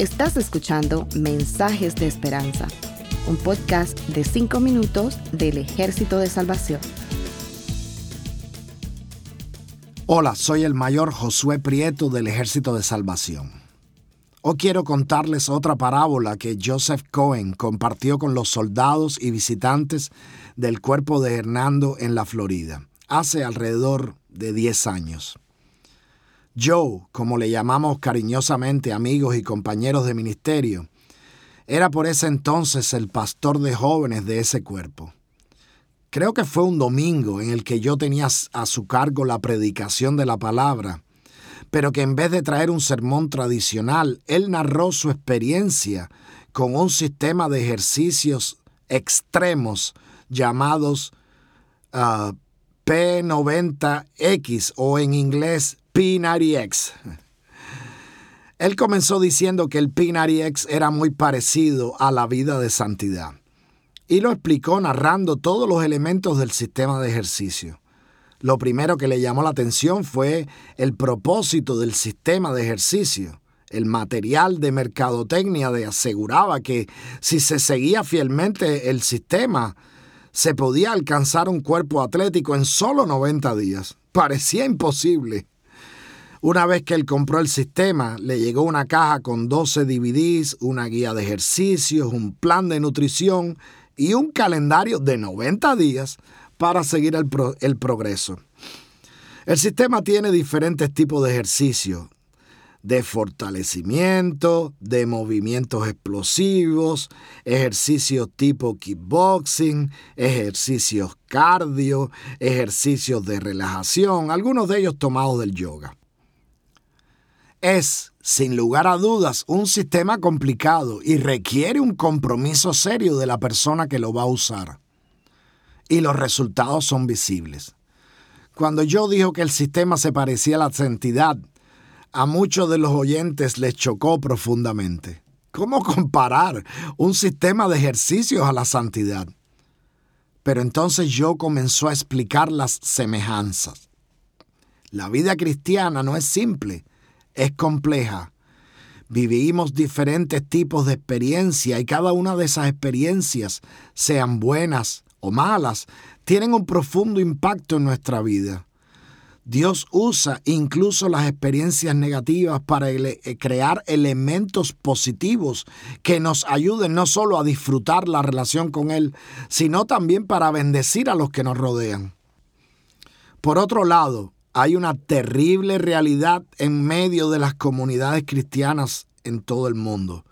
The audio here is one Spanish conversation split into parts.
Estás escuchando Mensajes de Esperanza, un podcast de 5 minutos del Ejército de Salvación. Hola, soy el mayor Josué Prieto del Ejército de Salvación. Hoy quiero contarles otra parábola que Joseph Cohen compartió con los soldados y visitantes del cuerpo de Hernando en la Florida, hace alrededor de 10 años. Joe, como le llamamos cariñosamente amigos y compañeros de ministerio, era por ese entonces el pastor de jóvenes de ese cuerpo. Creo que fue un domingo en el que yo tenía a su cargo la predicación de la palabra pero que en vez de traer un sermón tradicional, él narró su experiencia con un sistema de ejercicios extremos llamados ah, P90X o en inglés P90X. Él comenzó diciendo que el P90X era muy parecido a la vida de santidad y lo explicó narrando todos los elementos del sistema de ejercicio lo primero que le llamó la atención fue el propósito del sistema de ejercicio. El material de mercadotecnia de aseguraba que si se seguía fielmente el sistema, se podía alcanzar un cuerpo atlético en solo 90 días. Parecía imposible. Una vez que él compró el sistema, le llegó una caja con 12 DVDs, una guía de ejercicios, un plan de nutrición y un calendario de 90 días para seguir el, progreso. El sistema tiene diferentes tipos de ejercicios, de fortalecimiento, de movimientos explosivos, ejercicios tipo kickboxing, ejercicios cardio, ejercicios de relajación, algunos de ellos tomados del yoga. Es, sin lugar a dudas, un sistema complicado y requiere un compromiso serio de la persona que lo va a usar y los resultados son visibles. Cuando yo dijo que el sistema se parecía a la santidad, a muchos de los oyentes les chocó profundamente. ¿Cómo comparar un sistema de ejercicios a la santidad? Pero entonces yo comenzó a explicar las semejanzas. La vida cristiana no es simple, es compleja. Vivimos diferentes tipos de experiencia y cada una de esas experiencias, sean buenas o malas tienen un profundo impacto en nuestra vida. Dios usa incluso las experiencias negativas para eh, crear elementos positivos que nos ayuden no solo a disfrutar la relación con Él, sino también para bendecir a los que nos rodean. Por otro lado, hay una terrible realidad en medio de las comunidades cristianas en todo el mundo.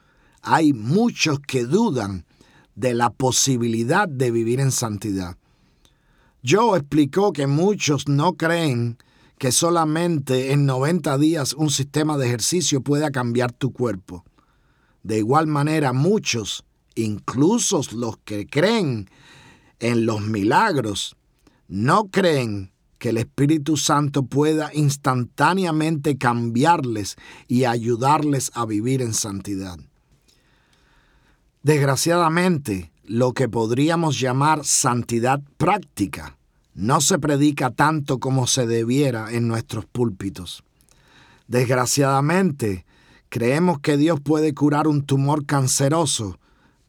Hay muchos que dudan de la posibilidad de vivir en santidad. Joe explicó que muchos no creen que solamente en 90 días un sistema de ejercicio pueda cambiar tu cuerpo. De igual manera, muchos, incluso los que creen en los milagros, no creen que el Espíritu Santo pueda instantáneamente cambiarles y ayudarles a vivir en santidad. Desgraciadamente, lo que podríamos llamar santidad práctica no se predica tanto como se debiera en nuestros púlpitos. Desgraciadamente, creemos que Dios puede curar un tumor canceroso,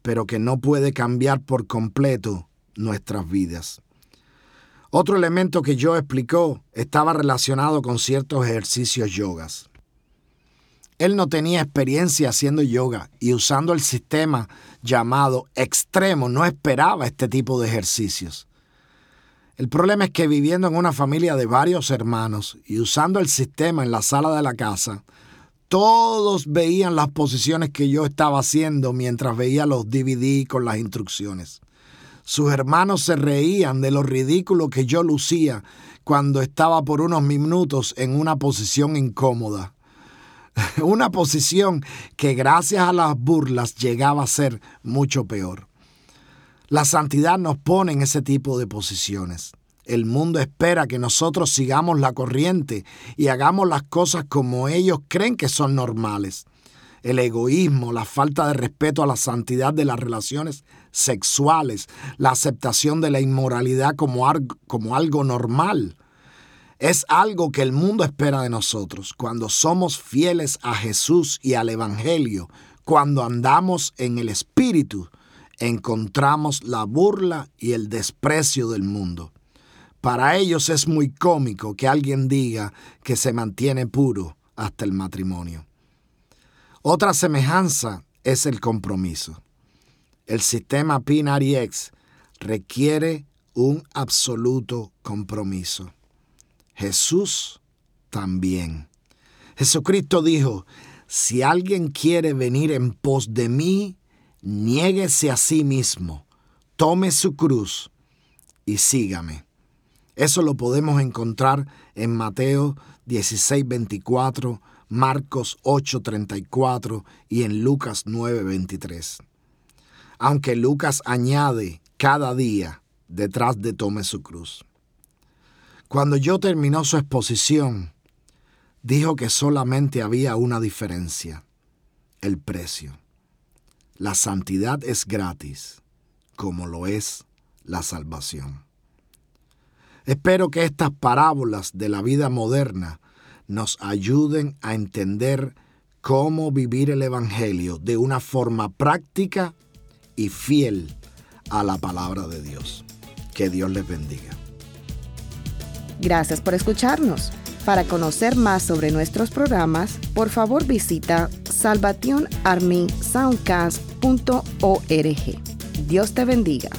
pero que no puede cambiar por completo nuestras vidas. Otro elemento que yo explicó estaba relacionado con ciertos ejercicios yogas. Él no tenía experiencia haciendo yoga y usando el sistema llamado extremo no esperaba este tipo de ejercicios. El problema es que viviendo en una familia de varios hermanos y usando el sistema en la sala de la casa, todos veían las posiciones que yo estaba haciendo mientras veía los DVD con las instrucciones. Sus hermanos se reían de lo ridículo que yo lucía cuando estaba por unos minutos en una posición incómoda. una posición que gracias a las burlas llegaba a ser mucho peor. La santidad nos pone en ese tipo de posiciones. El mundo espera que nosotros sigamos la corriente y hagamos las cosas como ellos creen que son normales. El egoísmo, la falta de respeto a la santidad de las relaciones sexuales, la aceptación de la inmoralidad como, algo normal, Es algo que el mundo espera de nosotros. Cuando somos fieles a Jesús y al Evangelio, cuando andamos en el Espíritu, encontramos la burla y el desprecio del mundo. Para ellos es muy cómico que alguien diga que se mantiene puro hasta el matrimonio. Otra semejanza es el compromiso. El sistema X requiere un absoluto compromiso. Jesús también. Jesucristo dijo, si alguien quiere venir en pos de mí, niéguese a sí mismo, tome su cruz y sígame. Eso lo podemos encontrar en Mateo 16, 24, Marcos 8, 34 y en Lucas 9, 23. Aunque Lucas añade cada día detrás de tome su cruz. Cuando yo terminó su exposición, dijo que solamente había una diferencia, el precio. La santidad es gratis, como lo es la salvación. Espero que estas parábolas de la vida moderna nos ayuden a entender cómo vivir el Evangelio de una forma práctica y fiel a la palabra de Dios. Que Dios les bendiga. Gracias por escucharnos. Para conocer más sobre nuestros programas, por favor visita salvationarmysoundcast.org. Dios te bendiga.